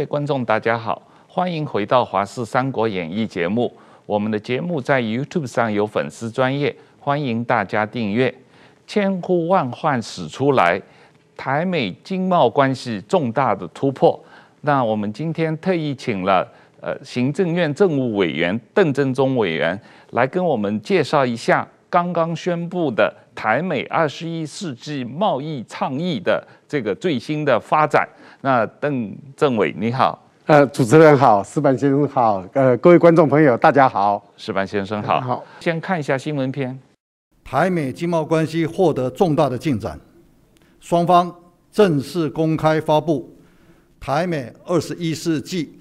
各位观众，大家好，欢迎回到《华视三国演义》节目。我们的节目在 YouTube 上有粉丝专业，欢迎大家订阅。千呼万唤始出来，台美经贸关系重大的突破。那我们今天特意请了呃行政院政务委员邓正中委员来跟我们介绍一下刚刚宣布的台美二十一世纪贸易倡议的这个最新的发展。那邓政委你好，呃，主持人好，石板先生好，呃，各位观众朋友大家好，石板先生好。好，先看一下新闻片。台美经贸关系获得重大的进展，双方正式公开发布台美二十一世纪。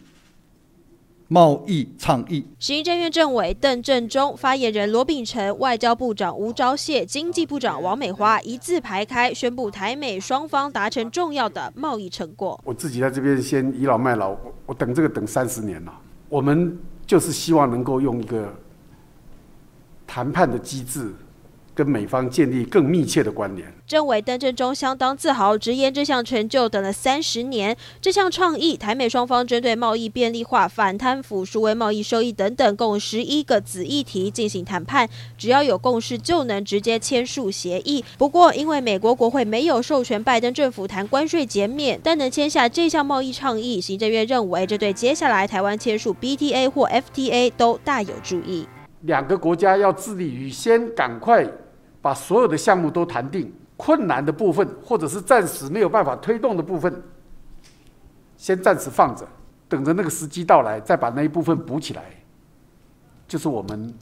贸易倡议，行政院政委邓正中、发言人罗秉成、外交部长吴钊燮、经济部长王美花一字排开，宣布台美双方达成重要的贸易成果。我自己在这边先倚老卖老，我等这个等三十年了。我们就是希望能够用一个谈判的机制。跟美方建立更密切的关联。政委邓正中相当自豪，直言这项成就等了三十年。这项倡议，台美双方针对贸易便利化、反贪腐、数位贸易收益等等，共十一个子议题进行谈判。只要有共识，就能直接签署协议。不过，因为美国国会没有授权拜登政府谈关税减免，但能签下这项贸易倡议，行政院认为这对接下来台湾签署 BTA 或 FTA 都大有助益。两个国家要致力于先赶快。把所有的项目都谈定，困难的部分或者是暂时没有办法推动的部分，先暂时放着，等着那个时机到来，再把那一部分补起来，就是我们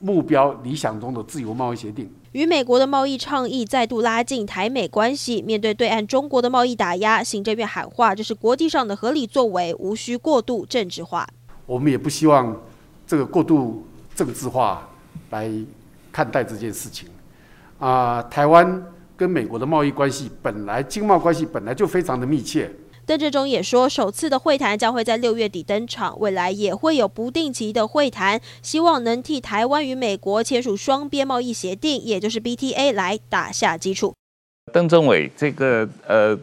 目标理想中的自由贸易协定。与美国的贸易倡议再度拉近台美关系。面对对岸中国的贸易打压，行政院喊话：这是国际上的合理作为，无需过度政治化。我们也不希望这个过度政治化来看待这件事情。啊、呃，台湾跟美国的贸易关系本来经贸关系本来就非常的密切。邓志中也说，首次的会谈将会在六月底登场，未来也会有不定期的会谈，希望能替台湾与美国签署双边贸易协定，也就是 BTA 来打下基础。邓政委，这个呃，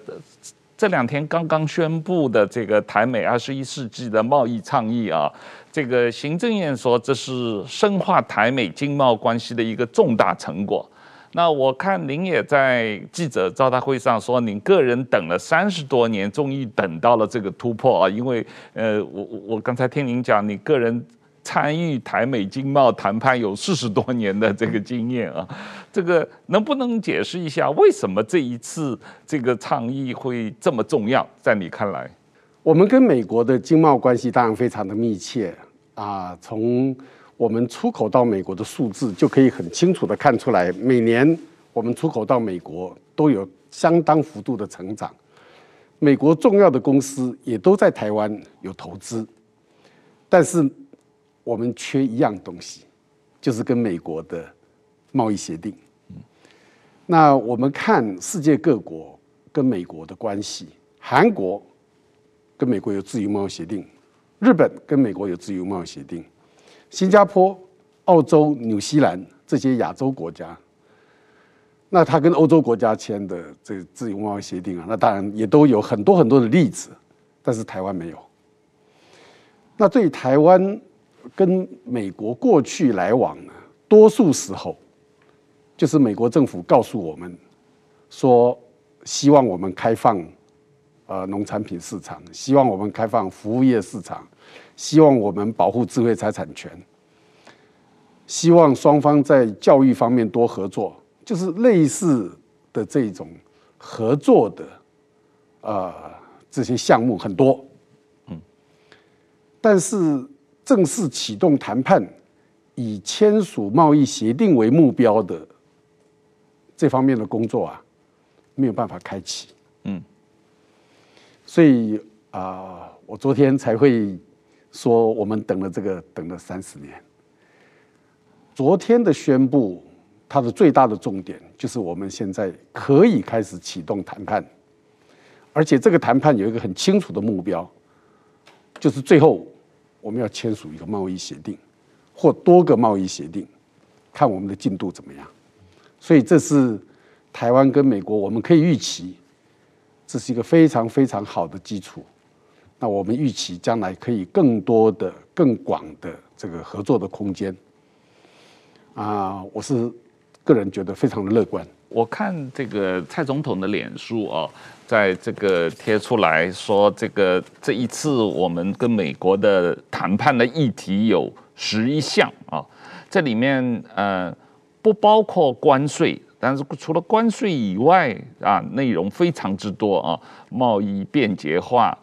这两天刚刚宣布的这个台美二十一世纪的贸易倡议啊，这个行政院说这是深化台美经贸关系的一个重大成果。那我看您也在记者招待会上说，您个人等了三十多年，终于等到了这个突破啊！因为呃，我我刚才听您讲，你个人参与台美经贸谈判有四十多年的这个经验啊，这个能不能解释一下，为什么这一次这个倡议会这么重要？在你看来，我们跟美国的经贸关系当然非常的密切啊，从。我们出口到美国的数字就可以很清楚地看出来，每年我们出口到美国都有相当幅度的成长。美国重要的公司也都在台湾有投资，但是我们缺一样东西，就是跟美国的贸易协定。那我们看世界各国跟美国的关系，韩国跟美国有自由贸易协定，日本跟美国有自由贸易协定。新加坡、澳洲、纽西兰这些亚洲国家，那他跟欧洲国家签的这个自由贸易协定啊，那当然也都有很多很多的例子，但是台湾没有。那对台湾跟美国过去来往呢，多数时候就是美国政府告诉我们说，希望我们开放呃农产品市场，希望我们开放服务业市场。希望我们保护智慧财产权，希望双方在教育方面多合作，就是类似的这种合作的，呃，这些项目很多，嗯，但是正式启动谈判，以签署贸易协定为目标的这方面的工作啊，没有办法开启，嗯，所以啊，呃，我昨天才会。说我们等了这个等了三十年。昨天的宣布，它的最大的重点就是我们现在可以开始启动谈判，而且这个谈判有一个很清楚的目标，就是最后我们要签署一个贸易协定，或多个贸易协定，看我们的进度怎么样。所以这是台湾跟美国，我们可以预期，这是一个非常非常好的基础。那我们预期将来可以更多的、更广的这个合作的空间。啊，我是个人觉得非常的乐观。我看这个蔡总统的脸书啊，在这个贴出来说，这个这一次我们跟美国的谈判的议题有十一项啊，这里面呃不包括关税，但是除了关税以外啊，内容非常之多啊，贸易便捷化、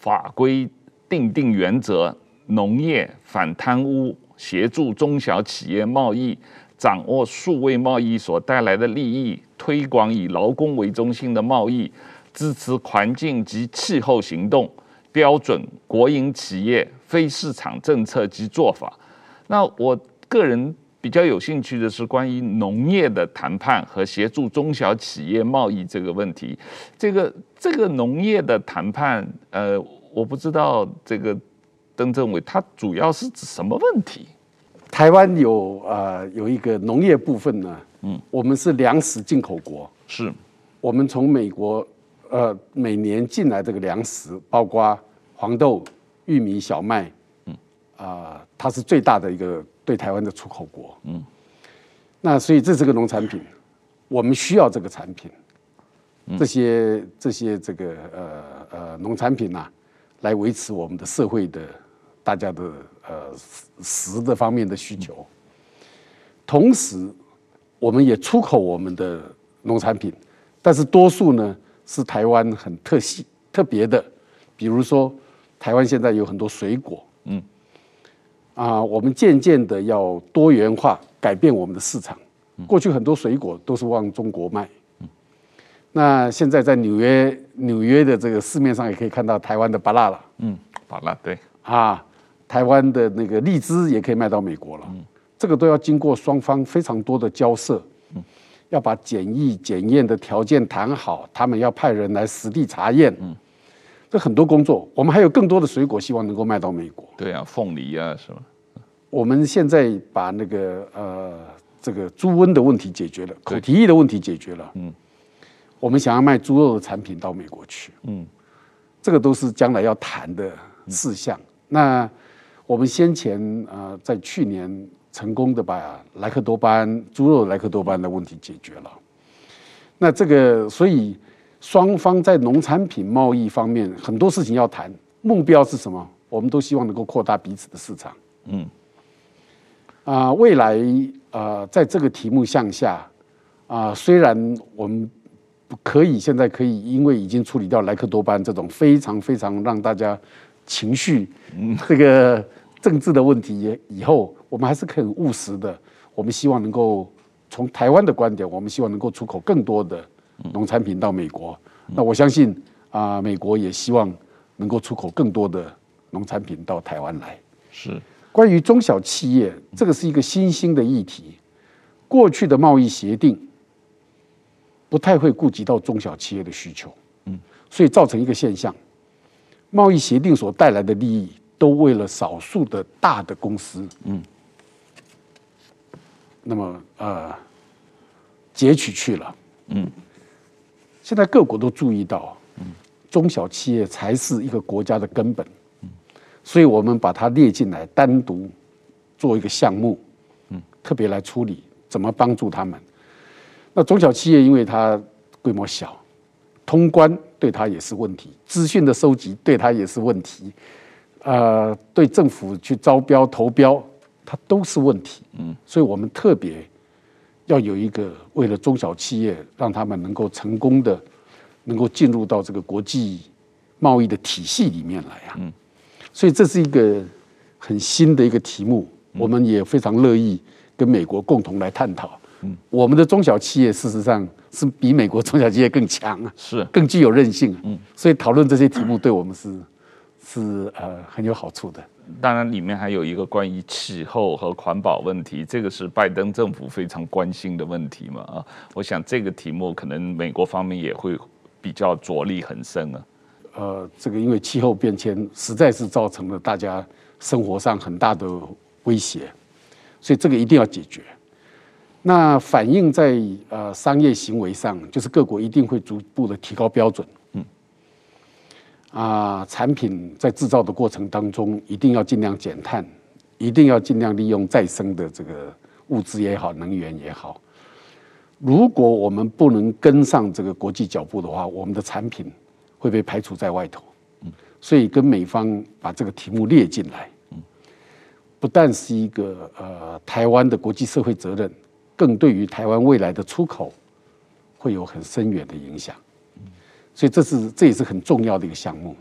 法规定定原则、农业反贪污、协助中小企业贸易。掌握数位贸易所带来的利益，推广以劳工为中心的贸易，支持环境及气候行动，标准国营企业非市场政策及做法。那我个人比较有兴趣的是关于农业的谈判和协助中小企业贸易这个问题。这个这个农业的谈判，呃，我不知道这个邓政委他主要是指什么问题？台湾有呃有一个农业部分呢，嗯，我们是粮食进口国，是，我们从美国呃每年进来这个粮食，包括黄豆、玉米、小麦，嗯，啊，它是最大的一个对台湾的出口国，嗯，那所以这是个农产品，我们需要这个产品，这些这些这个呃呃农产品呐、啊，来维持我们的社会的大家的。呃，食的方面的需求，同时我们也出口我们的农产品，但是多数呢是台湾很特细特别的，比如说台湾现在有很多水果，嗯，啊，我们渐渐的要多元化，改变我们的市场。过去很多水果都是往中国卖，嗯，那现在在纽约纽约的这个市面上也可以看到台湾的芭乐了，嗯，芭乐对。啊。台湾的那个荔枝也可以卖到美国了，这个都要经过双方非常多的交涉，要把检疫检验的条件谈好，他们要派人来实地查验，这很多工作。我们还有更多的水果希望能够卖到美国。对啊，凤梨啊，是吧？我们现在把那个呃这个猪瘟的问题解决了，口蹄疫的问题解决了，嗯，我们想要卖猪肉的产品到美国去，嗯，这个都是将来要谈的事项。那我们先前呃，在去年成功的把莱克多巴胺猪肉莱克多巴胺的问题解决了。那这个，所以双方在农产品贸易方面很多事情要谈，目标是什么？我们都希望能够扩大彼此的市场。嗯。啊，未来啊，在这个题目向下啊，虽然我们可以现在可以，因为已经处理掉莱克多巴胺这种非常非常让大家情绪这个。政治的问题以后，我们还是可以务实的。我们希望能够从台湾的观点，我们希望能够出口更多的农产品到美国。那我相信啊，美国也希望能够出口更多的农产品到台湾来。是关于中小企业，这个是一个新兴的议题。过去的贸易协定不太会顾及到中小企业的需求，嗯，所以造成一个现象：贸易协定所带来的利益。都为了少数的大的公司，嗯，那么呃，截取去了，嗯，现在各国都注意到，中小企业才是一个国家的根本，所以我们把它列进来，单独做一个项目，特别来处理怎么帮助他们。那中小企业因为它规模小，通关对它也是问题，资讯的收集对它也是问题。呃，对政府去招标投标，它都是问题。嗯，所以我们特别要有一个为了中小企业，让他们能够成功的，能够进入到这个国际贸易的体系里面来啊。嗯，所以这是一个很新的一个题目，我们也非常乐意跟美国共同来探讨。嗯，我们的中小企业事实上是比美国中小企业更强啊，是更具有韧性。嗯，所以讨论这些题目对我们是。是呃很有好处的，当然里面还有一个关于气候和环保问题，这个是拜登政府非常关心的问题嘛啊，我想这个题目可能美国方面也会比较着力很深啊。呃，这个因为气候变迁实在是造成了大家生活上很大的威胁，所以这个一定要解决。那反映在呃商业行为上，就是各国一定会逐步的提高标准。啊，产品在制造的过程当中，一定要尽量减碳，一定要尽量利用再生的这个物资也好，能源也好。如果我们不能跟上这个国际脚步的话，我们的产品会被排除在外头。所以跟美方把这个题目列进来，不但是一个呃台湾的国际社会责任，更对于台湾未来的出口会有很深远的影响。所以这是这也是很重要的一个项目。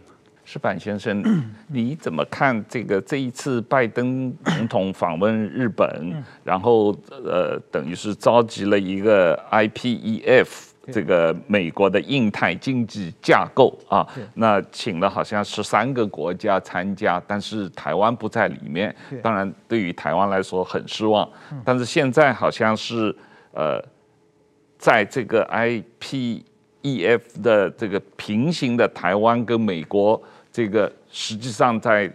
石板先生，你怎么看这个这一次拜登总统访问日本，然后呃等于是召集了一个 IPEF。这个美国的印太经济架构啊，那请了好像十三个国家参加，但是台湾不在里面。当然，对于台湾来说很失望。但是现在好像是呃，在这个 IPEF 的这个平行的台湾跟美国，这个实际上在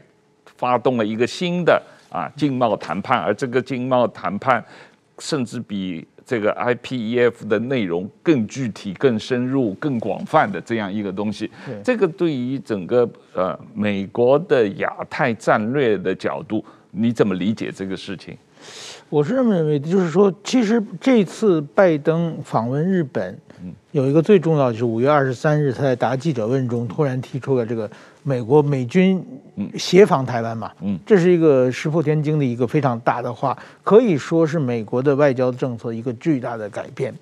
发动了一个新的啊经贸谈判，而这个经贸谈判甚至比。这个 IPEF 的内容更具体、更深入、更广泛的这样一个东西，这个对于整个呃美国的亚太战略的角度，你怎么理解这个事情？我是这么认为的，就是说，其实这次拜登访问日本，有一个最重要的就是五月二十三日他在答记者问中突然提出了这个。美国美军协防台湾嘛，嗯，这是一个石破天惊的一个非常大的话，可以说是美国的外交政策一个巨大的改变。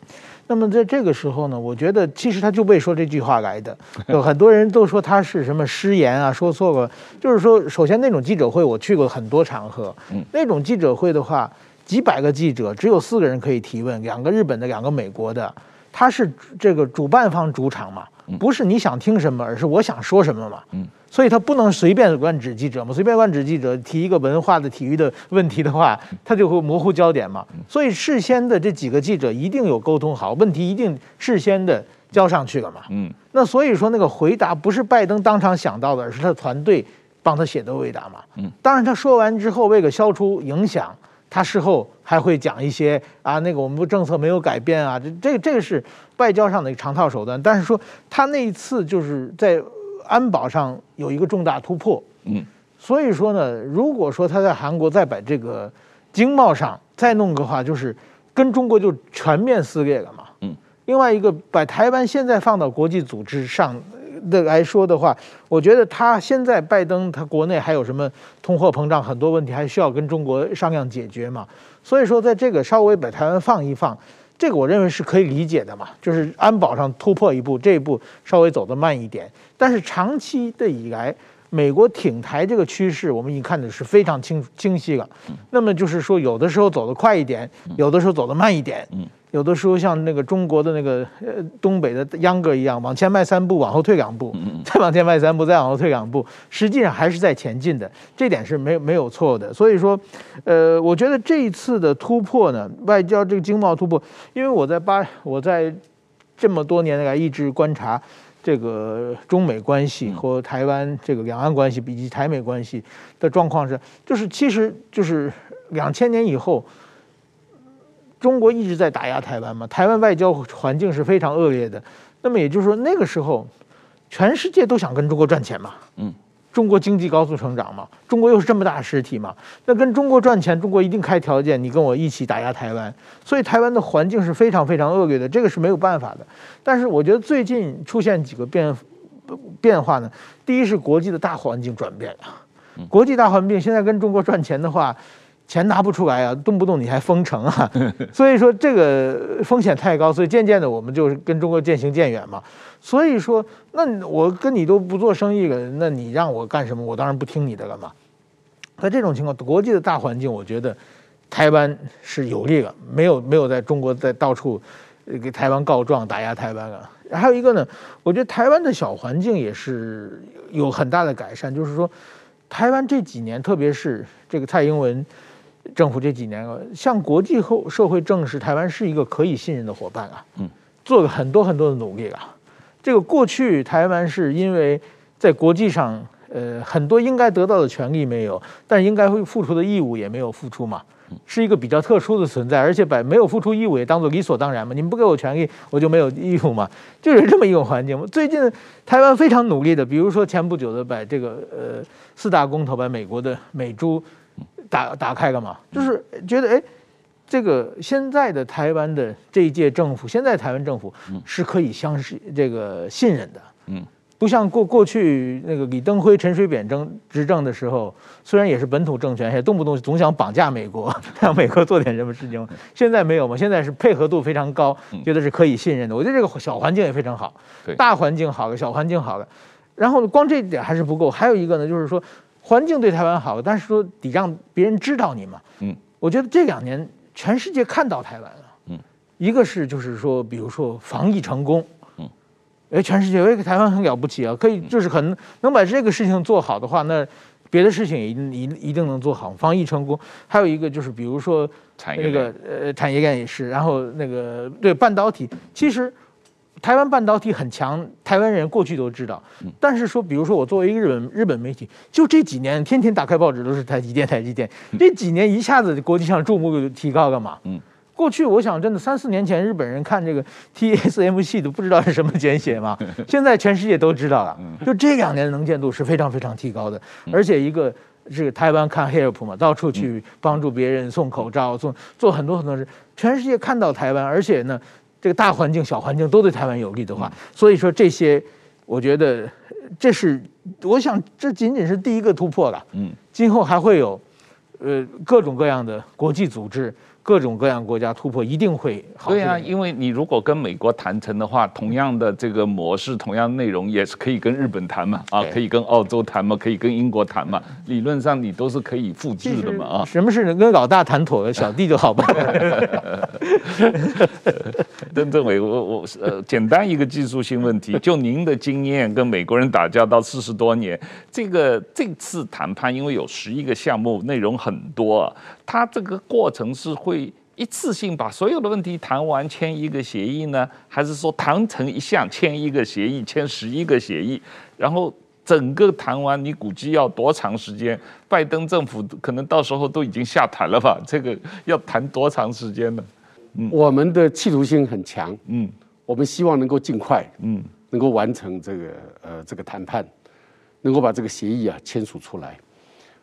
那么在这个时候呢，我觉得其实他就为说这句话来的。有很多人都说他是什么失言啊，说错了。就是说，首先那种记者会我去过很多场合，那种记者会的话，几百个记者只有四个人可以提问，两个日本的，两个美国的，他是这个主办方主场嘛。不是你想听什么，而是我想说什么嘛。嗯，所以他不能随便乱指记者嘛，随便乱指记者提一个文化的、体育的问题的话，他就会模糊焦点嘛。所以事先的这几个记者一定有沟通好，问题一定事先的交上去了嘛。嗯，那所以说那个回答不是拜登当场想到的，而是他的团队帮他写的回答嘛。嗯，当然他说完之后，为了消除影响。他事后还会讲一些啊，那个我们不政策没有改变啊，这这个这个是外交上的一个长套手段。但是说他那一次就是在安保上有一个重大突破，嗯，所以说呢，如果说他在韩国再把这个经贸上再弄个话，就是跟中国就全面撕裂了嘛，嗯。另外一个把台湾现在放到国际组织上。的来说的话，我觉得他现在拜登他国内还有什么通货膨胀很多问题还需要跟中国商量解决嘛，所以说在这个稍微把台湾放一放，这个我认为是可以理解的嘛，就是安保上突破一步，这一步稍微走得慢一点，但是长期的以来，美国挺台这个趋势我们已经看的是非常清清晰了，那么就是说有的时候走得快一点，有的时候走得慢一点。有的时候像那个中国的那个呃东北的秧歌一样，往前迈三步，往后退两步，再往前迈三步，再往后退两步，实际上还是在前进的，这点是没有没有错的。所以说，呃，我觉得这一次的突破呢，外交这个经贸突破，因为我在八我在这么多年来一直观察这个中美关系和台湾这个两岸关系以及台美关系的状况是，就是其实就是两千年以后。中国一直在打压台湾嘛，台湾外交环境是非常恶劣的。那么也就是说，那个时候，全世界都想跟中国赚钱嘛。嗯，中国经济高速成长嘛，中国又是这么大实体嘛，那跟中国赚钱，中国一定开条件，你跟我一起打压台湾。所以台湾的环境是非常非常恶劣的，这个是没有办法的。但是我觉得最近出现几个变变化呢，第一是国际的大环境转变了，国际大环境现在跟中国赚钱的话。钱拿不出来啊，动不动你还封城啊，所以说这个风险太高，所以渐渐的我们就是跟中国渐行渐远嘛。所以说，那我跟你都不做生意了，那你让我干什么？我当然不听你的了嘛。在这种情况，国际的大环境，我觉得台湾是有利了，没有没有在中国在到处给台湾告状打压台湾了。还有一个呢，我觉得台湾的小环境也是有很大的改善，就是说台湾这几年，特别是这个蔡英文。政府这几年啊，向国际后社会证实台湾是一个可以信任的伙伴啊，嗯，做了很多很多的努力啊。这个过去台湾是因为在国际上，呃，很多应该得到的权利没有，但应该会付出的义务也没有付出嘛。是一个比较特殊的存在，而且把没有付出义务也当做理所当然嘛。你们不给我权利，我就没有义务嘛，就是这么一个环境。最近台湾非常努力的，比如说前不久的把这个呃四大公投把美国的美猪打打开干嘛，就是觉得哎，这个现在的台湾的这一届政府，现在台湾政府是可以相信这个信任的，嗯。不像过过去那个李登辉、陈水扁政执政的时候，虽然也是本土政权，也动不动总想绑架美国，让美国做点什么事情。现在没有嘛？现在是配合度非常高，觉得是可以信任的。我觉得这个小环境也非常好，大环境好了，小环境好了。然后光这一点还是不够，还有一个呢，就是说环境对台湾好，但是说得让别人知道你嘛。嗯，我觉得这两年全世界看到台湾了。嗯，一个是就是说，比如说防疫成功。嗯哎，全世界，哎，台湾很了不起啊！可以，就是很能把这个事情做好的话，那别的事情也一一一定能做好，防疫成功。还有一个就是，比如说那个呃产业链也是，然后那个对半导体，其实台湾半导体很强，台湾人过去都知道。但是说，比如说我作为一个日本日本媒体，就这几年天天打开报纸都是台积电，台积电，这几年一下子国际上注目度提高干嘛。嗯。过去我想真的三四年前日本人看这个 TSMC 都不知道是什么简写嘛，现在全世界都知道了。就这两年的能见度是非常非常提高的，而且一个这个台湾看 help 嘛，到处去帮助别人送口罩，做做很多很多事，全世界看到台湾，而且呢这个大环境小环境都对台湾有利的话，所以说这些我觉得这是我想这仅仅是第一个突破了。嗯，今后还会有呃各种各样的国际组织。各种各样国家突破一定会好。对啊，因为你如果跟美国谈成的话，同样的这个模式，同样内容也是可以跟日本谈嘛，啊，可以跟澳洲谈嘛，可以跟英国谈嘛，理论上你都是可以复制的嘛，啊。什么事能跟老大谈妥了，小弟就好办。邓政委，我我呃，简单一个技术性问题，就您的经验，跟美国人打交道四十多年，这个这次谈判因为有十一个项目，内容很多啊。他这个过程是会一次性把所有的问题谈完签一个协议呢，还是说谈成一项签一个协议，签十一个协议，然后整个谈完你估计要多长时间？拜登政府可能到时候都已经下台了吧？这个要谈多长时间呢？嗯，我们的企图心很强，嗯，我们希望能够尽快，嗯，能够完成这个呃这个谈判，能够把这个协议啊签署出来，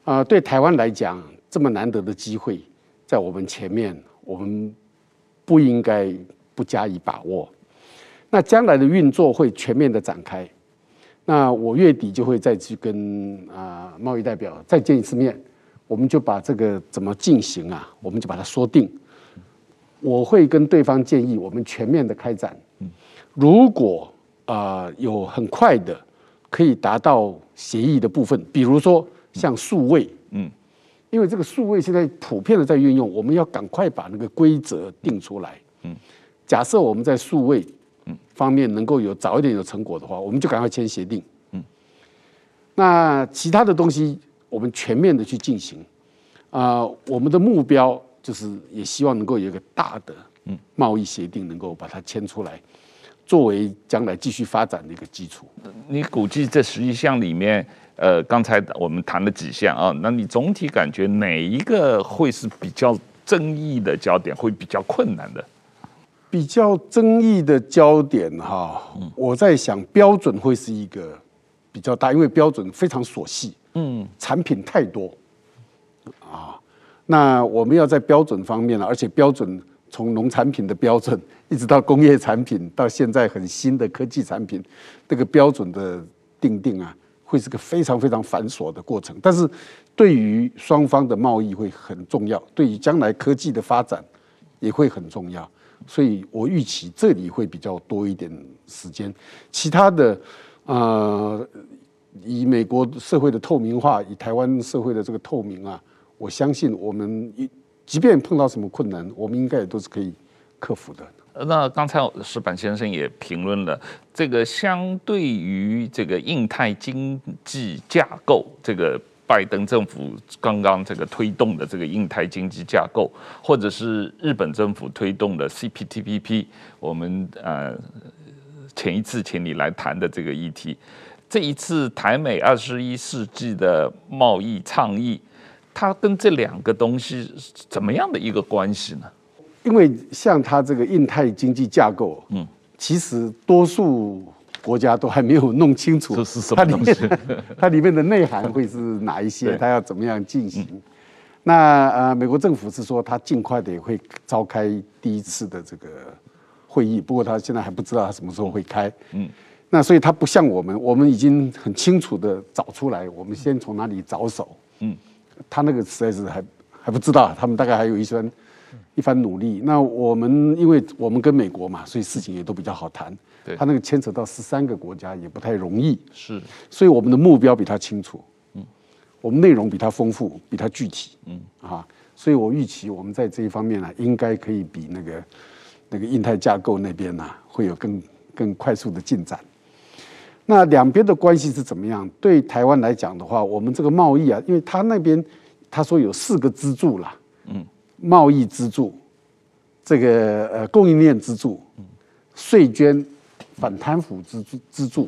啊、呃，对台湾来讲。这么难得的机会在我们前面，我们不应该不加以把握。那将来的运作会全面的展开。那我月底就会再去跟啊贸易代表再见一次面，我们就把这个怎么进行啊，我们就把它说定。我会跟对方建议，我们全面的开展。如果啊有很快的可以达到协议的部分，比如说像数位，因为这个数位现在普遍的在运用，我们要赶快把那个规则定出来。嗯，假设我们在数位方面能够有早一点有成果的话，我们就赶快签协定。嗯，那其他的东西我们全面的去进行。啊，我们的目标就是也希望能够有一个大的贸易协定，能够把它签出来，作为将来继续发展的一个基础。你估计这十一项里面？呃，刚才我们谈了几项啊，那你总体感觉哪一个会是比较争议的焦点，会比较困难的？比较争议的焦点哈，我在想标准会是一个比较大，因为标准非常琐细，嗯，产品太多啊。那我们要在标准方面呢，而且标准从农产品的标准，一直到工业产品，到现在很新的科技产品，这个标准的定定啊。会是个非常非常繁琐的过程，但是对于双方的贸易会很重要，对于将来科技的发展也会很重要，所以我预期这里会比较多一点时间。其他的，呃，以美国社会的透明化，以台湾社会的这个透明啊，我相信我们一即便碰到什么困难，我们应该也都是可以克服的。那刚才石板先生也评论了这个，相对于这个印太经济架构，这个拜登政府刚刚这个推动的这个印太经济架构，或者是日本政府推动的 CPTPP，我们呃前一次请你来谈的这个议题，这一次台美二十一世纪的贸易倡议。它跟这两个东西怎么样的一个关系呢？因为像它这个印太经济架构，嗯，其实多数国家都还没有弄清楚这是什么东西，它里面的内涵会是哪一些，它要怎么样进行。那呃，美国政府是说，他尽快的也会召开第一次的这个会议，不过他现在还不知道他什么时候会开。嗯，那所以他不像我们，我们已经很清楚的找出来，我们先从哪里着手。嗯，他那个实在是还还不知道，他们大概还有一番一番努力。那我们因为我们跟美国嘛，所以事情也都比较好谈。对，他那个牵扯到十三个国家也不太容易。是，所以我们的目标比他清楚。嗯我们内容比他丰富，比他具体，嗯啊，所以我预期我们在这一方面呢，应该可以比那个那个印太架构那边呢，会有更更快速的进展。那两边的关系是怎么样？对台湾来讲的话，我们这个贸易啊，因为他那边他说有四个支柱啦，嗯，贸易支柱，这个呃供应链支柱，税捐反贪腐支柱支柱，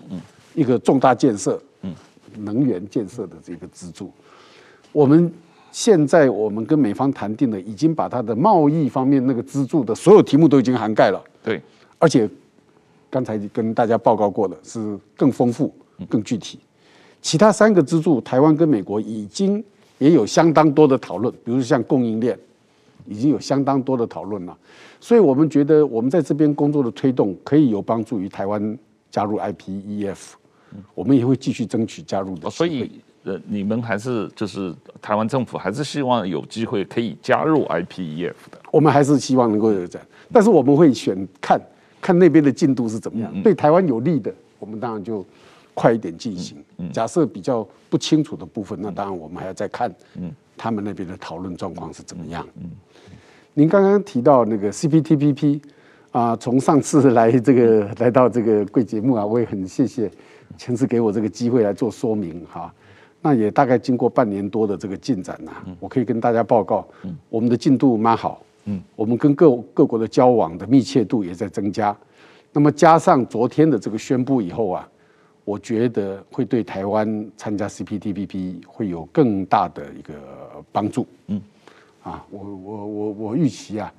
一个重大建设。能源建设的这个支柱，我们现在我们跟美方谈定了，已经把它的贸易方面那个支柱的所有题目都已经涵盖了。对，而且刚才跟大家报告过了是更丰富、更具体。其他三个支柱，台湾跟美国已经也有相当多的讨论，比如像供应链，已经有相当多的讨论了。所以我们觉得，我们在这边工作的推动，可以有帮助于台湾加入 IPEF。我们也会继续争取加入的，所以呃，你们还是就是台湾政府还是希望有机会可以加入 IPEF 的。我们还是希望能够有这样，但是我们会选看看那边的进度是怎么样，对台湾有利的，我们当然就快一点进行。假设比较不清楚的部分，那当然我们还要再看，他们那边的讨论状况是怎么样。您刚刚提到那个 CPTPP 啊，从上次来这个 来到这个贵节目啊，我也很谢谢。前次给我这个机会来做说明哈，那也大概经过半年多的这个进展呐，我可以跟大家报告，我们的进度蛮好，嗯，我们跟各各国的交往的密切度也在增加，那么加上昨天的这个宣布以后啊，我觉得会对台湾参加 CPTPP 会有更大的一个帮助，嗯，啊，我我我我预期啊，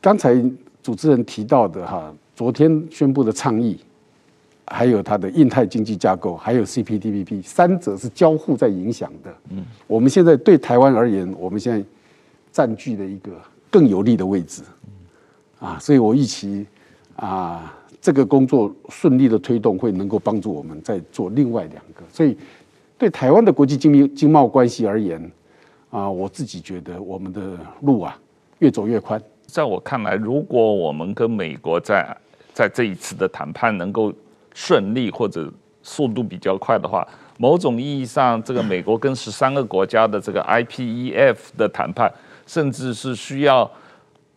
刚才主持人提到的哈，昨天宣布的倡议。还有它的印太经济架构，还有 CPTPP，三者是交互在影响的。嗯，我们现在对台湾而言，我们现在占据了一个更有利的位置。啊，所以我预期啊，这个工作顺利的推动，会能够帮助我们再做另外两个。所以对台湾的国际经济经贸关系而言，啊，我自己觉得我们的路啊越走越宽。在我看来，如果我们跟美国在在这一次的谈判能够顺利或者速度比较快的话，某种意义上，这个美国跟十三个国家的这个 IPEF 的谈判，甚至是需要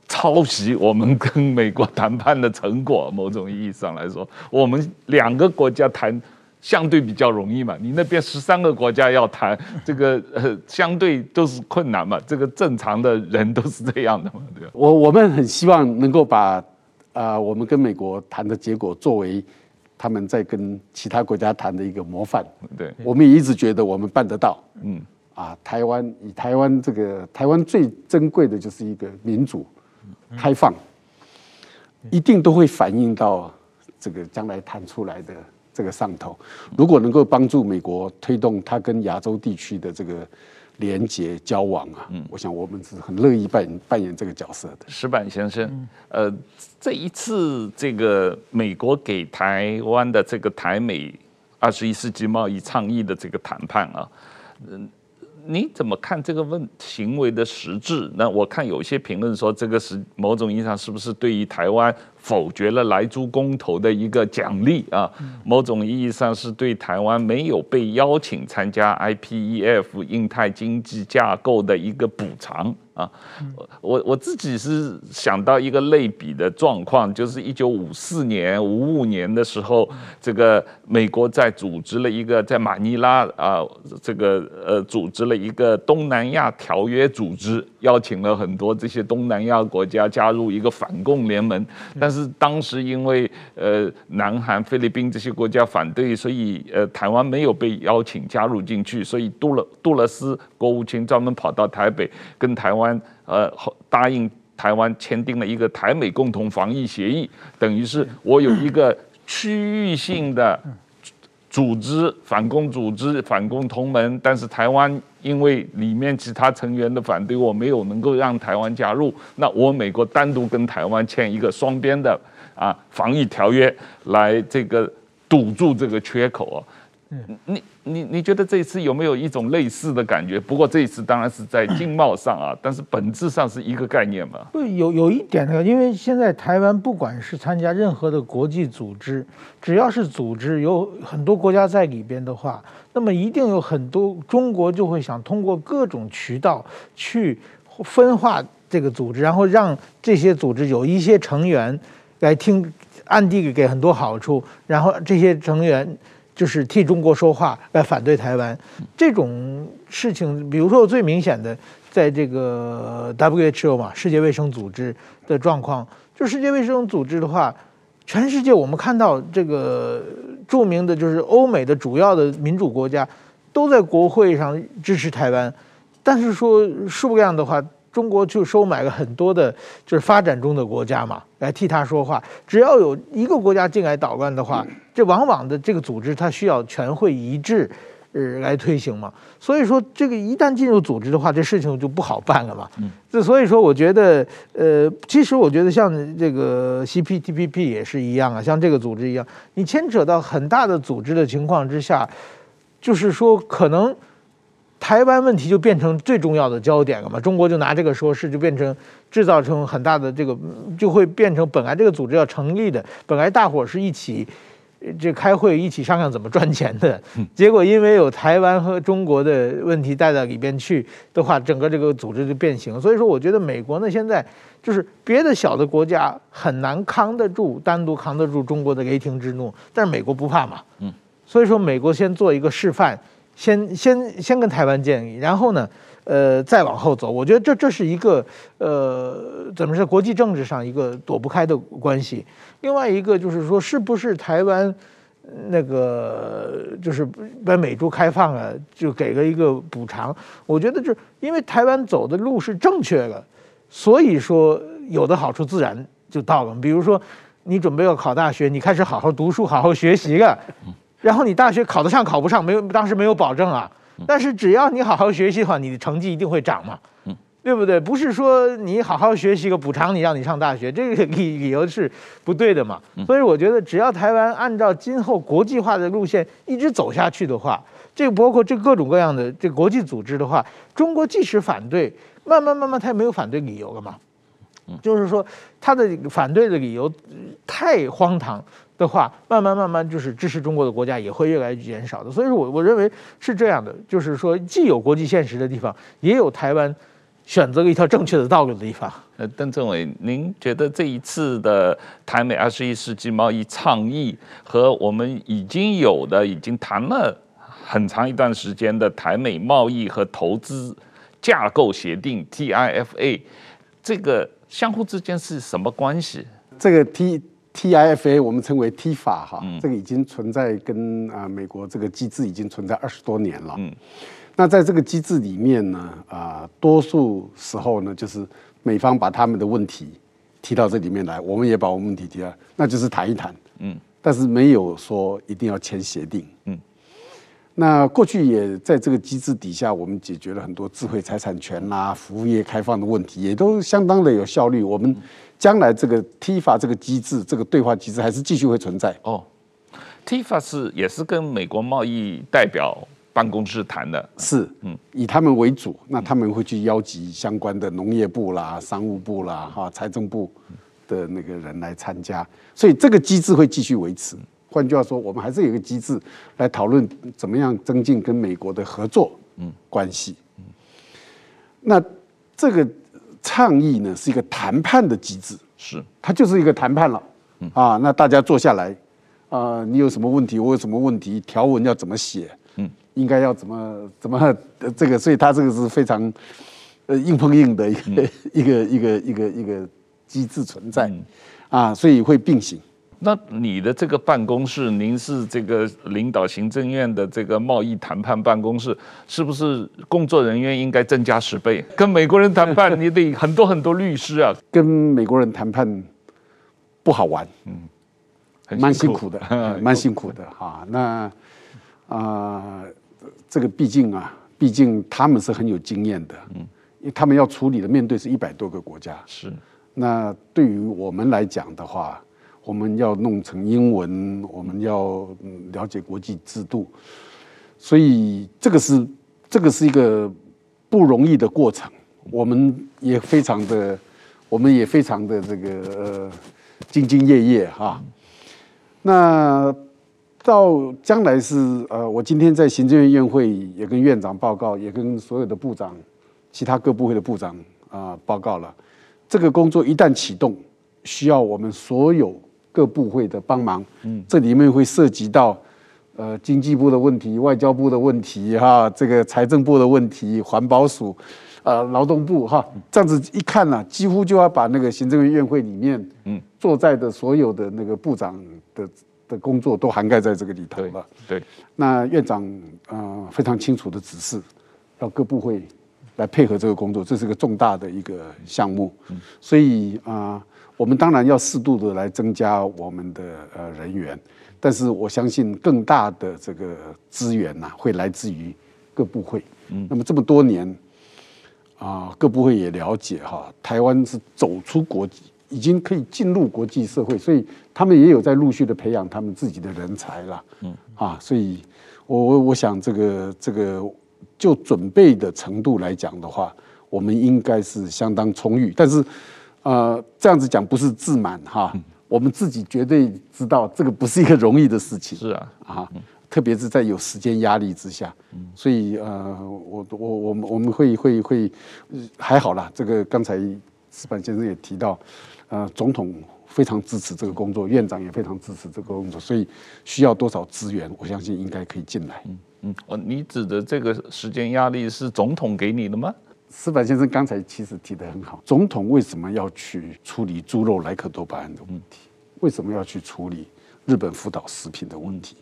抄袭我们跟美国谈判的成果。某种意义上来说，我们两个国家谈相对比较容易嘛，你那边十三个国家要谈 这个，呃，相对都是困难嘛。这个正常的人都是这样的嘛，对吧？我我们很希望能够把啊、呃，我们跟美国谈的结果作为。他们在跟其他国家谈的一个模范，对，我们也一直觉得我们办得到。嗯，啊，台湾以台湾这个台湾最珍贵的就是一个民主、开放，一定都会反映到这个将来谈出来的这个上头。如果能够帮助美国推动它跟亚洲地区的这个。连接交往啊，嗯，我想我们是很乐意扮演扮演这个角色的。石板先生，呃，这一次这个美国给台湾的这个台美二十一世纪贸易倡议的这个谈判啊，嗯。你怎么看这个问行为的实质？那我看有些评论说，这个是某种意义上是不是对于台湾否决了莱猪公投的一个奖励啊？某种意义上是对台湾没有被邀请参加 IPEF 印太经济架构的一个补偿。啊，我我自己是想到一个类比的状况，就是一九五四年、五五年的时候，这个美国在组织了一个在马尼拉啊，这个呃组织了一个东南亚条约组织，邀请了很多这些东南亚国家加入一个反共联盟，但是是当时因为呃南韩、菲律宾这些国家反对，所以呃台湾没有被邀请加入进去，所以杜勒杜勒斯国务卿专门跑到台北跟台湾呃答应台湾签订了一个台美共同防疫协议，等于是我有一个区域性的。组织反攻组织反攻同盟，但是台湾因为里面其他成员的反对，我没有能够让台湾加入。那我美国单独跟台湾签一个双边的啊防疫条约，来这个堵住这个缺口啊。嗯你你你觉得这一次有没有一种类似的感觉？不过这一次当然是在 经贸上啊，但是本质上是一个概念嘛。对，有有一点那个，因为现在台湾不管是参加任何的国际组织，只要是组织有很多国家在里边的话，那么一定有很多中国就会想通过各种渠道去分化这个组织，然后让这些组织有一些成员来听，暗地里给很多好处，然后这些成员。就是替中国说话来反对台湾这种事情，比如说最明显的，在这个 WHO 嘛，世界卫生组织的状况，就世界卫生组织的话，全世界我们看到这个著名的就是欧美的主要的民主国家都在国会上支持台湾，但是说数量的话。中国就收买了很多的，就是发展中的国家嘛，来替他说话。只要有一个国家进来捣乱的话，这往往的这个组织它需要全会一致，呃，来推行嘛。所以说，这个一旦进入组织的话，这事情就不好办了嘛。这所以说，我觉得，呃，其实我觉得像这个 CPTPP 也是一样啊，像这个组织一样，你牵扯到很大的组织的情况之下，就是说可能。台湾问题就变成最重要的焦点了嘛？中国就拿这个说事，就变成制造成很大的这个，就会变成本来这个组织要成立的，本来大伙是一起这开会一起商量怎么赚钱的，结果因为有台湾和中国的问题带到里边去的话，整个这个组织就变形。所以说，我觉得美国呢现在就是别的小的国家很难扛得住，单独扛得住中国的雷霆之怒，但是美国不怕嘛，嗯，所以说美国先做一个示范。先先先跟台湾建议，然后呢，呃，再往后走。我觉得这这是一个呃，怎么说？国际政治上一个躲不开的关系。另外一个就是说，是不是台湾那个就是把美猪开放了，就给了一个补偿？我觉得这因为台湾走的路是正确的，所以说有的好处自然就到了。比如说，你准备要考大学，你开始好好读书，好好学习了。然后你大学考得上考不上没有，当时没有保证啊。但是只要你好好学习的话，你的成绩一定会涨嘛，对不对？不是说你好好学习个补偿你让你上大学，这个理理由是不对的嘛。所以我觉得只要台湾按照今后国际化的路线一直走下去的话，这个包括这各种各样的这国际组织的话，中国即使反对，慢慢慢慢他也没有反对理由了嘛。就是说他的反对的理由太荒唐。的话，慢慢慢慢就是支持中国的国家也会越来越减少的，所以说我我认为是这样的，就是说既有国际现实的地方，也有台湾选择了一条正确的道路的地方。呃，邓政委，您觉得这一次的台美二十一世纪贸易倡议和我们已经有的、已经谈了很长一段时间的台美贸易和投资架构协定 TIFA，这个相互之间是什么关系？这个 T。TIFA 我们称为 TIFA 哈，这个已经存在跟啊美国这个机制已经存在二十多年了。嗯，那在这个机制里面呢，啊，多数时候呢，就是美方把他们的问题提到这里面来，我们也把我们问题提到，那就是谈一谈。嗯，但是没有说一定要签协定。嗯，那过去也在这个机制底下，我们解决了很多智慧财产权啦、服务业开放的问题，也都相当的有效率。我们。将来这个 TIFA 这个机制，这个对话机制还是继续会存在哦。TIFA 是也是跟美国贸易代表办公室谈的，是嗯，以他们为主，那他们会去邀集相关的农业部啦、商务部啦、哈财政部的那个人来参加，所以这个机制会继续维持。换句话说，我们还是有一个机制来讨论怎么样增进跟美国的合作嗯关系。那这个。倡议呢是一个谈判的机制，是。它就是一个谈判了，啊，那大家坐下来，啊，你有什么问题，我有什么问题，条文要怎么写，嗯，应该要怎么怎么 这个，所以它这个是非常呃硬碰硬的一个 一个一个一个一个机制存在，啊，所以会并行。那你的这个办公室，您是这个领导行政院的这个贸易谈判办公室，是不是工作人员应该增加十倍？跟美国人谈判，你得很多很多律师啊。跟美国人谈判不好玩，嗯，蛮辛苦的，蛮辛苦的哈。那啊、呃，这个毕竟啊，毕竟他们是很有经验的，嗯，因为他们要处理的面对是一百多个国家，是。那对于我们来讲的话，我们要弄成英文，我们要了解国际制度，所以这个是这个是一个不容易的过程。我们也非常的，我们也非常的这个呃兢兢业业哈。那到将来是呃，我今天在行政院院会也跟院长报告，也跟所有的部长、其他各部会的部长啊报告了。这个工作一旦启动，需要我们所有。各部会的帮忙，嗯，这里面会涉及到，呃，经济部的问题、外交部的问题，哈，这个财政部的问题、环保署，呃，劳动部，哈，这样子一看呢、啊，几乎就要把那个行政院院会里面，嗯，坐在的所有的那个部长的的工作都涵盖在这个里头了。对，对。那院长呃非常清楚的指示，要各部会来配合这个工作，这是个重大的一个项目，嗯，所以啊。呃我们当然要适度的来增加我们的呃人员，但是我相信更大的这个资源呐，会来自于各部会。嗯，那么这么多年啊，各部会也了解哈，台湾是走出国际，已经可以进入国际社会，所以他们也有在陆续的培养他们自己的人才了。嗯，啊，所以我我我想这个这个就准备的程度来讲的话，我们应该是相当充裕，但是。呃，这样子讲不是自满哈，我们自己绝对知道这个不是一个容易的事情。是啊，啊，特别是在有时间压力之下，所以呃，我我我们我们会会会还好啦。这个刚才石板先生也提到，呃，总统非常支持这个工作，院长也非常支持这个工作，所以需要多少资源，我相信应该可以进来。嗯嗯，哦，你指的这个时间压力是总统给你的吗？矢板先生刚才其实提得很好，总统为什么要去处理猪肉莱克多巴胺的问题？为什么要去处理日本福岛食品的问题？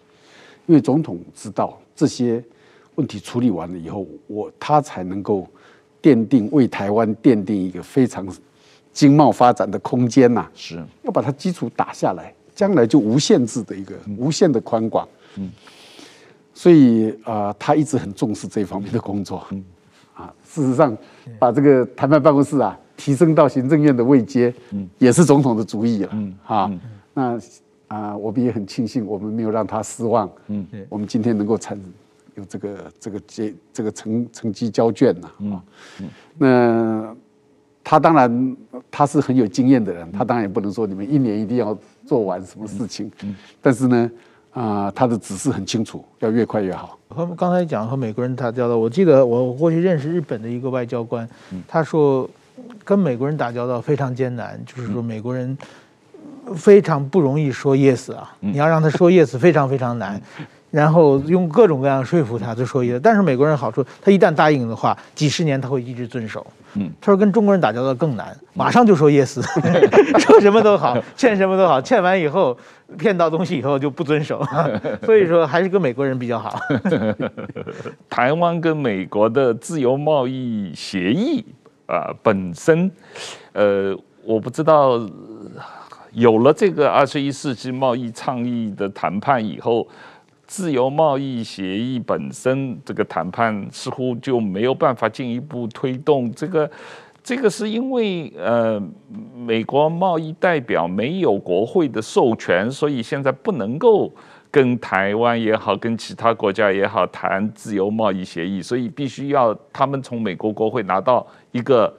因为总统知道这些问题处理完了以后，我他才能够奠定为台湾奠定一个非常经贸发展的空间呐。是要把它基础打下来，将来就无限制的一个无限的宽广。嗯，所以啊，他一直很重视这方面的工作。嗯。啊，事实上，把这个谈判办公室啊提升到行政院的位阶，嗯，也是总统的主意了，嗯，啊，那啊，我们也很庆幸，我们没有让他失望，嗯，我们今天能够产有这个这个结这个成成绩交卷呐，啊，那他当然他是很有经验的人，他当然也不能说你们一年一定要做完什么事情，嗯，但是呢。啊，他的指示很清楚，要越快越好。和刚才讲和美国人打交道，我记得我过去认识日本的一个外交官，他说跟美国人打交道非常艰难，就是说美国人非常不容易说 yes 啊，你要让他说 yes 非常非常难。然后用各种各样说服他，就说一个。但是美国人好处，他一旦答应的话，几十年他会一直遵守。嗯，他说跟中国人打交道更难，马上就说 yes，说什么都好，欠什么都好，欠完以后骗到东西以后就不遵守。所以说还是跟美国人比较好。台湾跟美国的自由贸易协议啊，本身，呃，我不知道有了这个二十一世纪贸易倡议的谈判以后。自由贸易协议本身，这个谈判似乎就没有办法进一步推动。这个，这个是因为呃，美国贸易代表没有国会的授权，所以现在不能够跟台湾也好，跟其他国家也好谈自由贸易协议，所以必须要他们从美国国会拿到一个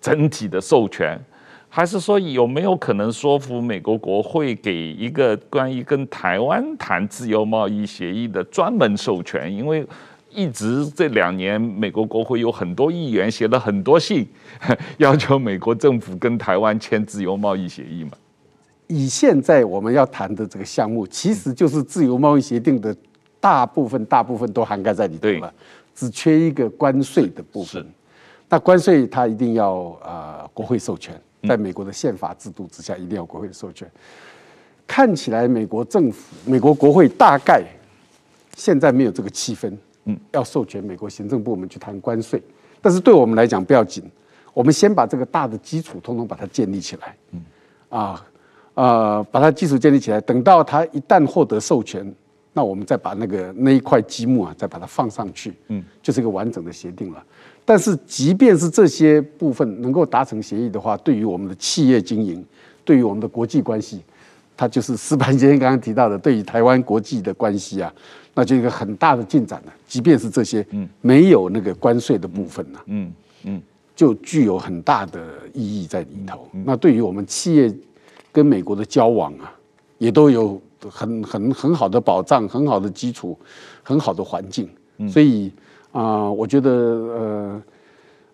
整体的授权。还是说有没有可能说服美国国会给一个关于跟台湾谈自由贸易协议的专门授权？因为一直这两年美国国会有很多议员写了很多信，要求美国政府跟台湾签自由贸易协议嘛。以现在我们要谈的这个项目，其实就是自由贸易协定的大部分，大部分都涵盖在里头了，只缺一个关税的部分。那关税它一定要啊、呃、国会授权。在美国的宪法制度之下，一定要国会的授权。看起来美国政府、美国国会大概现在没有这个气氛，嗯，要授权美国行政部门去谈关税。但是对我们来讲不要紧，我们先把这个大的基础通通把它建立起来，嗯，啊，呃，把它基础建立起来，等到它一旦获得授权，那我们再把那个那一块积木啊，再把它放上去，嗯，就是一个完整的协定了。但是即便是这些部分能够达成协议的话，对于我们的企业经营，对于我们的国际关系。它就是石板先生刚刚提到的，对于台湾国际的关系啊，那就一个很大的进展了。即便是这些，没有那个关税的部分呢，嗯嗯，就具有很大的意义在里头。那对于我们企业跟美国的交往啊，也都有很很很好的保障，很好的基础，很好的环境。所以啊，我觉得呃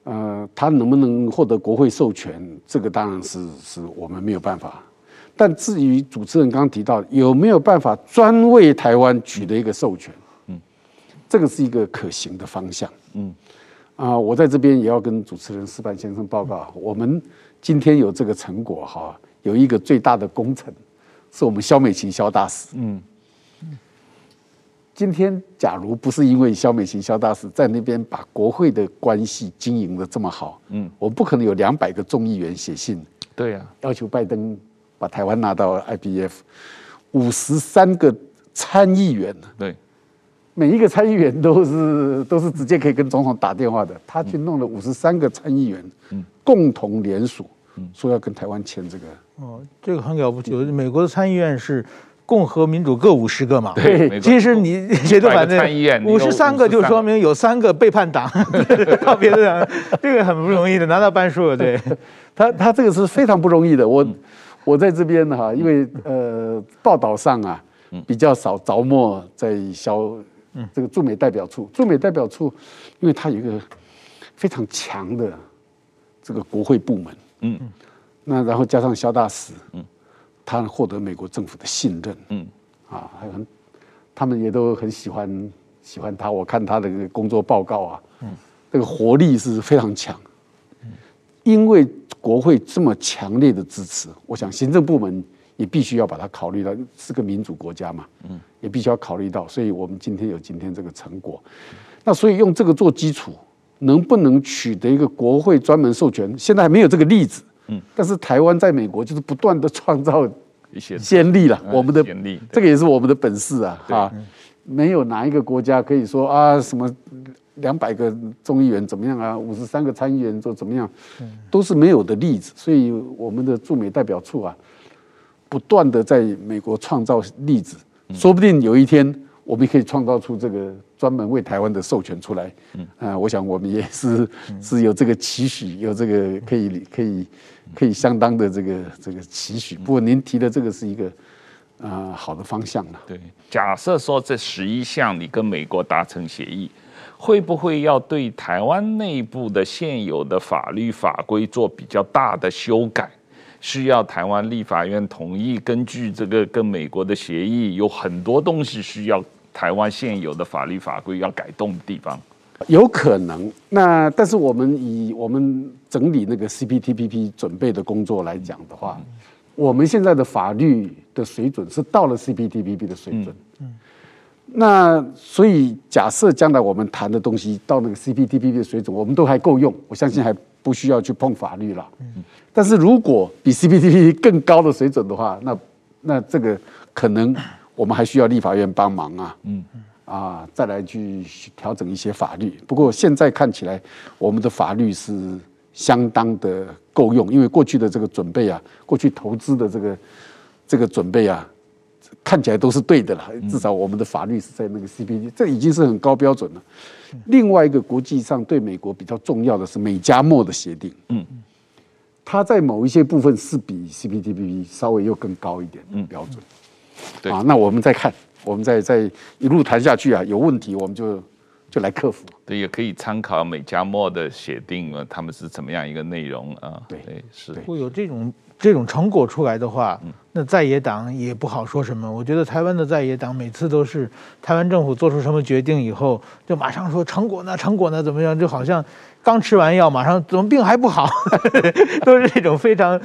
呃，他能不能获得国会授权，这个当然是是我们没有办法。但至于主持人刚刚提到有没有办法专为台湾取得一个授权，嗯，这个是一个可行的方向，嗯，啊，我在这边也要跟主持人矢板先生报告，我们今天有这个成果哈，有一个最大的功臣，是我们萧美琴萧大使，嗯，今天假如不是因为肖美琴肖大使在那边把国会的关系经营的这么好，嗯，我不可能有两百个众议员写信，对呀，要求拜登。把台湾拿到 IPF，五十三个参议员，对，每一个参议员都是都是直接可以跟总统打电话的。他去弄了五十三个参议员，嗯，共同联署，说要跟台湾签这个。哦，这个很了不起。美国的参议院是共和民主各五十个嘛？对，其实你 谁都反正五十三个就说明有三个背叛党，到别的党，这个很不容易的，拿到半数。对，他他这个是非常不容易的。我。我在这边哈，因为呃报道上啊比较少着墨在肖这个驻美代表处，驻美代表处，因为它有一个非常强的这个国会部门，嗯，那然后加上肖大使，嗯，他获得美国政府的信任，嗯，啊，还有他们也都很喜欢喜欢他，我看他的工作报告啊，嗯，那个活力是非常强，因为。国会这么强烈的支持，我想行政部门也必须要把它考虑到，是个民主国家嘛，嗯，也必须要考虑到，所以我们今天有今天这个成果。那所以用这个做基础，能不能取得一个国会专门授权？现在还没有这个例子，嗯，但是台湾在美国就是不断的创造一些先例了，我们的这个也是我们的本事啊，啊，没有哪一个国家可以说啊什么。两百个众议员怎么样啊？五十三个参议员做怎么样？都是没有的例子。所以我们的驻美代表处啊，不断的在美国创造例子，说不定有一天我们可以创造出这个专门为台湾的授权出来。嗯啊，我想我们也是是有这个期许，有这个可以可以可以相当的这个这个期许。不过您提的这个是一个啊好的方向了。对，假设说这十一项你跟美国达成协议。会不会要对台湾内部的现有的法律法规做比较大的修改？需要台湾立法院同意？根据这个跟美国的协议，有很多东西需要台湾现有的法律法规要改动的地方。有可能。那但是我们以我们整理那个 CPTPP 准备的工作来讲的话，我们现在的法律的水准是到了 CPTPP 的水准。嗯。那所以假设将来我们谈的东西到那个 CPTPP 的水准，我们都还够用，我相信还不需要去碰法律了。但是如果比 CPTPP 更高的水准的话，那那这个可能我们还需要立法院帮忙啊。嗯啊，再来去调整一些法律。不过现在看起来，我们的法律是相当的够用，因为过去的这个准备啊，过去投资的这个这个准备啊。看起来都是对的了，至少我们的法律是在那个 CPT，这已经是很高标准了。另外一个国际上对美国比较重要的是美加墨的协定，嗯，它在某一些部分是比 CPTPP 稍微又更高一点标准。对啊，那我们再看，我们再再一路谈下去啊，有问题我们就就来克服。对，也可以参考美加墨的协定啊，他们是怎么样一个内容啊？对，是。如果有这种这种成果出来的话，那在野党也不好说什么。我觉得台湾的在野党每次都是台湾政府做出什么决定以后，就马上说成果呢，成果呢，怎么样？就好像。刚吃完药，马上怎么病还不好？都是这种非常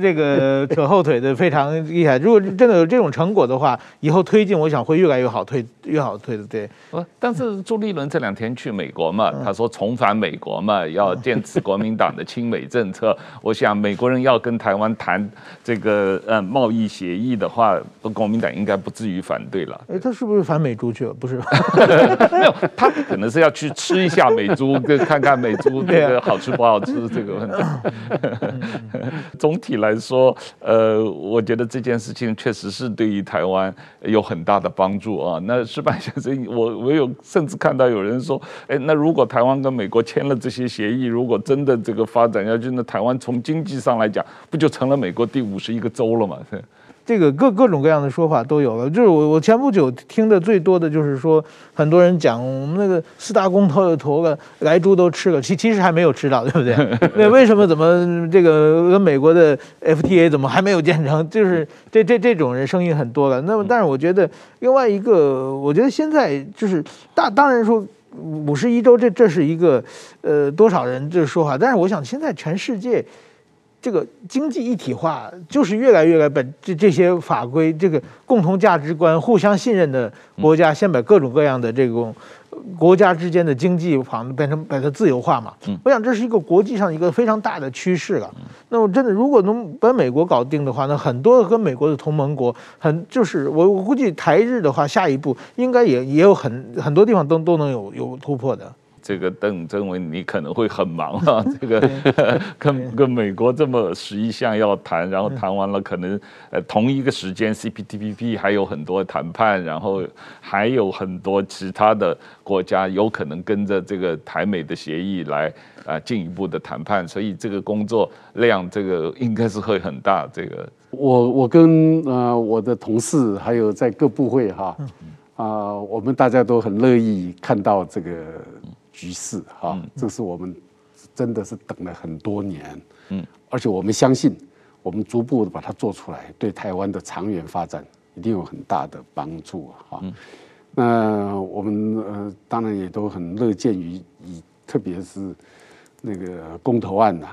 这个 扯后腿的，非常厉害。如果真的有这种成果的话，以后推进，我想会越来越好推，越好推的。对。但是朱立伦这两天去美国嘛，他说重返美国嘛，要坚持国民党的亲美政策。我想美国人要跟台湾谈这个呃贸易协议的话，国民党应该不至于反对了。哎，他是不是反美猪去了？不是，没有，他可能是要去吃一下美猪，跟看看美。猪 这个好吃不好吃 这个问题，总体来说，呃，我觉得这件事情确实是对于台湾有很大的帮助啊。那石板先生，我我有甚至看到有人说，哎，那如果台湾跟美国签了这些协议，如果真的这个发展下去，那台湾从经济上来讲，不就成了美国第五十一个州了吗？这个各各种各样的说法都有了，就是我我前不久听的最多的就是说，很多人讲我们那个四大公投投了，莱猪都吃了，其其实还没有吃到，对不对？那为什么怎么这个跟美国的 FTA 怎么还没有建成？就是这这这种人声音很多了。那么，但是我觉得另外一个，我觉得现在就是大当然说五十一周这这是一个呃多少人这说法，但是我想现在全世界。这个经济一体化就是越来越来把这这些法规、这个共同价值观、互相信任的国家，先把各种各样的这种国家之间的经济房变成把它自由化嘛。我想这是一个国际上一个非常大的趋势了。那么真的，如果能把美国搞定的话，那很多跟美国的同盟国，很就是我我估计台日的话，下一步应该也也有很很多地方都都能有有突破的。这个邓政委，你可能会很忙啊。这个 跟跟美国这么十一项要谈，然后谈完了，可能呃同一个时间 CPTPP 还有很多谈判，然后还有很多其他的国家有可能跟着这个台美的协议来啊进一步的谈判，所以这个工作量这个应该是会很大。这个我我跟呃我的同事还有在各部会哈啊，我们大家都很乐意看到这个。局势哈，这是我们真的是等了很多年，嗯，而且我们相信，我们逐步的把它做出来，对台湾的长远发展一定有很大的帮助哈。那我们呃，当然也都很乐见于以，特别是那个公投案呐，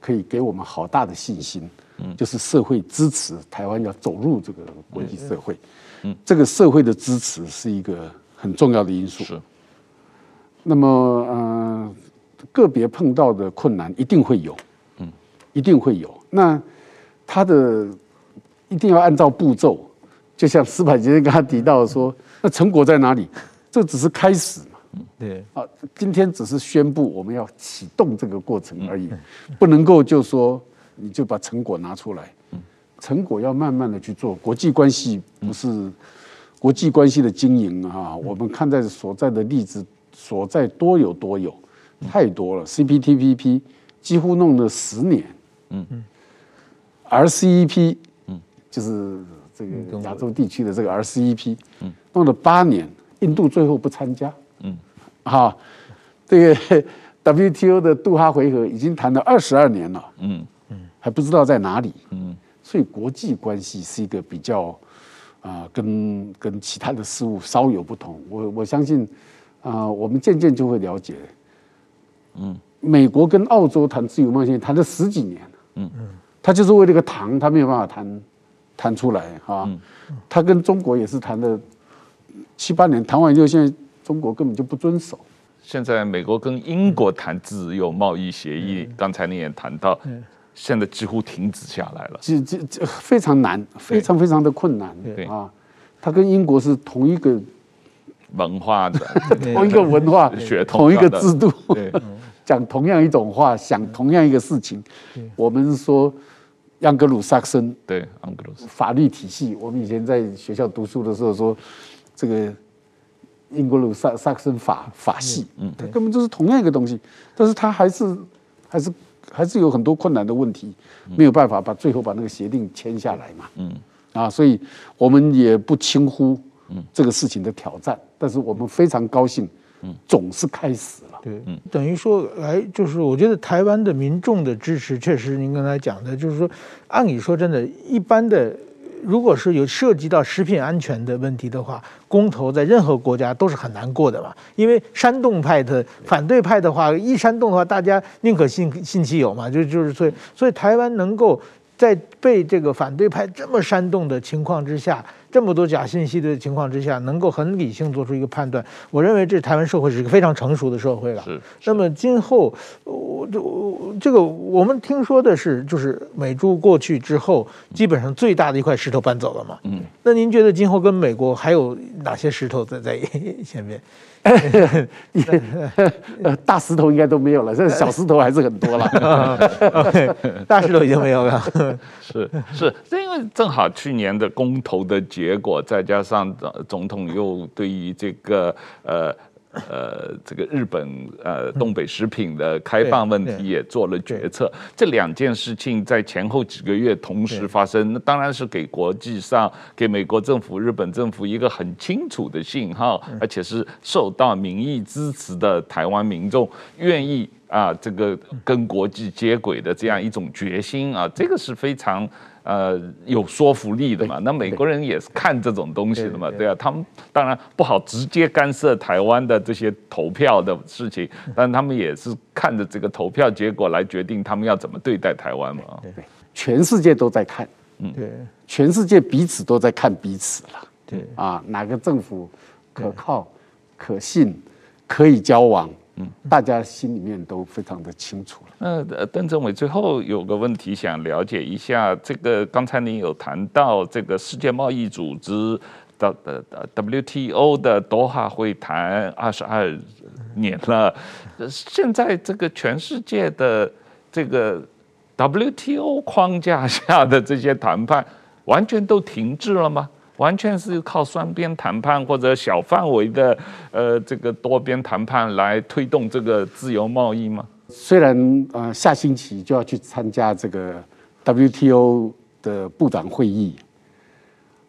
可以给我们好大的信心，嗯，就是社会支持台湾要走入这个国际社会，嗯，这个社会的支持是一个很重要的因素。是。那么，呃，个别碰到的困难一定会有，嗯，一定会有。那他的一定要按照步骤，就像矢板先生刚才提到说，那成果在哪里？这只是开始嘛，对啊，今天只是宣布我们要启动这个过程而已，不能够就说你就把成果拿出来，成果要慢慢的去做。国际关系不是国际关系的经营啊，我们看在所在的例子。所在多有多有，太多了。CPTPP 几乎弄了十年，嗯。嗯，RCEP，嗯，就是这个亚洲地区的这个 RCEP，嗯，弄了八年，印度最后不参加，嗯，啊，这个 WTO 的杜哈回合已经谈了二十二年了，嗯。嗯，还不知道在哪里，嗯，所以国际关系是一个比较啊、呃，跟跟其他的事物稍有不同。我我相信。啊、呃，我们渐渐就会了解，嗯，美国跟澳洲谈自由贸易谈了十几年，嗯嗯，他就是为了个糖，他没有办法谈谈出来哈，嗯、他跟中国也是谈了七八年，谈完以后，现在中国根本就不遵守。现在美国跟英国谈自由贸易协议，刚、嗯、才你也谈到，嗯、现在几乎停止下来了，这这这非常难，非常非常的困难，对。啊，他跟英国是同一个。文化的同一个文化血统，同一个制度，讲同样一种话，想同样一个事情。我们是说，盎格鲁撒克森对盎格鲁法律体系。我们以前在学校读书的时候说，这个英格鲁撒撒克森法法系，嗯，它根本就是同样一个东西，但是它还是还是还是有很多困难的问题，没有办法把最后把那个协定签下来嘛，嗯。啊，所以我们也不轻忽。这个事情的挑战，但是我们非常高兴，嗯总是开始了。对，嗯等于说，哎就是我觉得台湾的民众的支持，确实您刚才讲的，就是说，按理说真的，一般的，如果是有涉及到食品安全的问题的话，公投在任何国家都是很难过的嘛。因为煽动派的反对派的话，一煽动的话，大家宁可信信其有嘛，就就是所以，所以台湾能够在被这个反对派这么煽动的情况之下。这么多假信息的情况之下，能够很理性做出一个判断，我认为这台湾社会是一个非常成熟的社会了。是。那么今后，我我这个我们听说的是，就是美猪过去之后，基本上最大的一块石头搬走了嘛。嗯。那您觉得今后跟美国还有哪些石头在在 前面？大石头应该都没有了，这小石头还是很多了。大石头已经没有了。是 是，这因为正好去年的公投的结果，再加上总统又对于这个呃。呃，这个日本呃东北食品的开放问题也做了决策，这两件事情在前后几个月同时发生，那当然是给国际上、给美国政府、日本政府一个很清楚的信号，而且是受到民意支持的台湾民众愿意啊这个跟国际接轨的这样一种决心啊，这个是非常。呃，有说服力的嘛？那美国人也是看这种东西的嘛？对啊，他们当然不好直接干涉台湾的这些投票的事情，但他们也是看着这个投票结果来决定他们要怎么对待台湾嘛。对，全世界都在看，嗯，对，全世界彼此都在看彼此了。对啊，哪个政府可靠、可信、可以交往？嗯，大家心里面都非常的清楚了。那邓政委最后有个问题想了解一下，这个刚才您有谈到这个世界贸易组织 WTO 的多哈会谈二十二年了，现在这个全世界的这个 WTO 框架下的这些谈判完全都停滞了吗？完全是靠双边谈判或者小范围的呃这个多边谈判来推动这个自由贸易吗？虽然呃下星期就要去参加这个 WTO 的部长会议，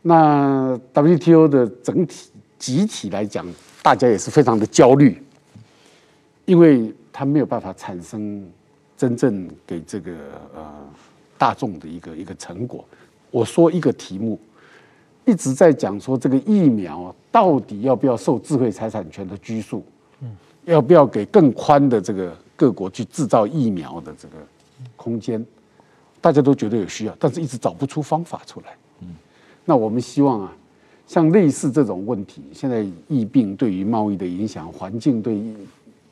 那 WTO 的整体集体来讲，大家也是非常的焦虑，因为它没有办法产生真正给这个呃大众的一个一个成果。我说一个题目。一直在讲说这个疫苗到底要不要受智慧财产权的拘束？嗯，要不要给更宽的这个各国去制造疫苗的这个空间？大家都觉得有需要，但是一直找不出方法出来。嗯，那我们希望啊，像类似这种问题，现在疫病对于贸易的影响，环境对于，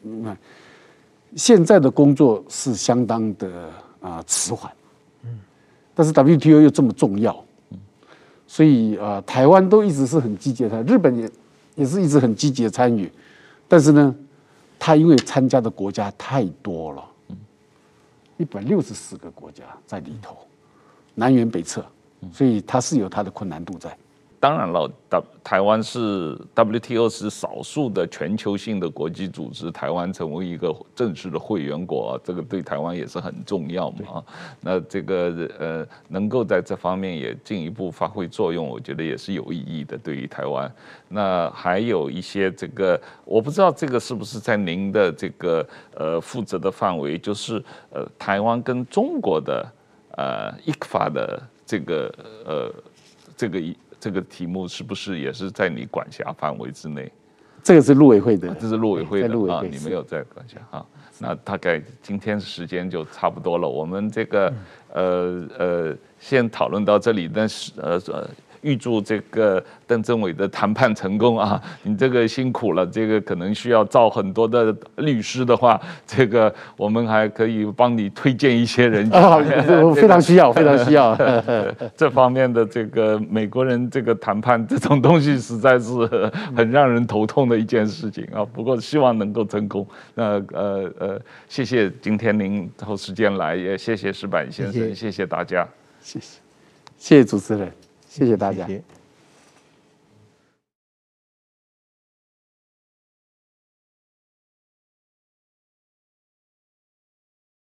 那现在的工作是相当的啊迟缓。嗯，但是 WTO 又这么重要。所以啊，台湾都一直是很积极的，日本也也是一直很积极的参与，但是呢，他因为参加的国家太多了，一百六十四个国家在里头，南辕北辙，所以他是有他的困难度在。当然了，台台湾是 WTO 是少数的全球性的国际组织，台湾成为一个正式的会员国，这个对台湾也是很重要嘛。那这个呃，能够在这方面也进一步发挥作用，我觉得也是有意义的，对于台湾。那还有一些这个，我不知道这个是不是在您的这个呃负责的范围，就是呃台湾跟中国的呃 ICFA 的这个呃这个一。这个题目是不是也是在你管辖范围之内？这个是陆委会的，这是陆委会的会啊，你没有在管辖啊。那大概今天时间就差不多了，我们这个呃呃，先讨论到这里，但是呃呃。预祝这个邓政委的谈判成功啊！你这个辛苦了，这个可能需要找很多的律师的话，这个我们还可以帮你推荐一些人。啊，非常需要，非常需要。这方面的这个美国人这个谈判这种东西，实在是很让人头痛的一件事情啊。不过希望能够成功。那呃呃，谢谢今天您抽时间来，也谢谢石板先生，谢谢，谢谢大家，谢谢，谢谢主持人。谢谢大家。谢谢。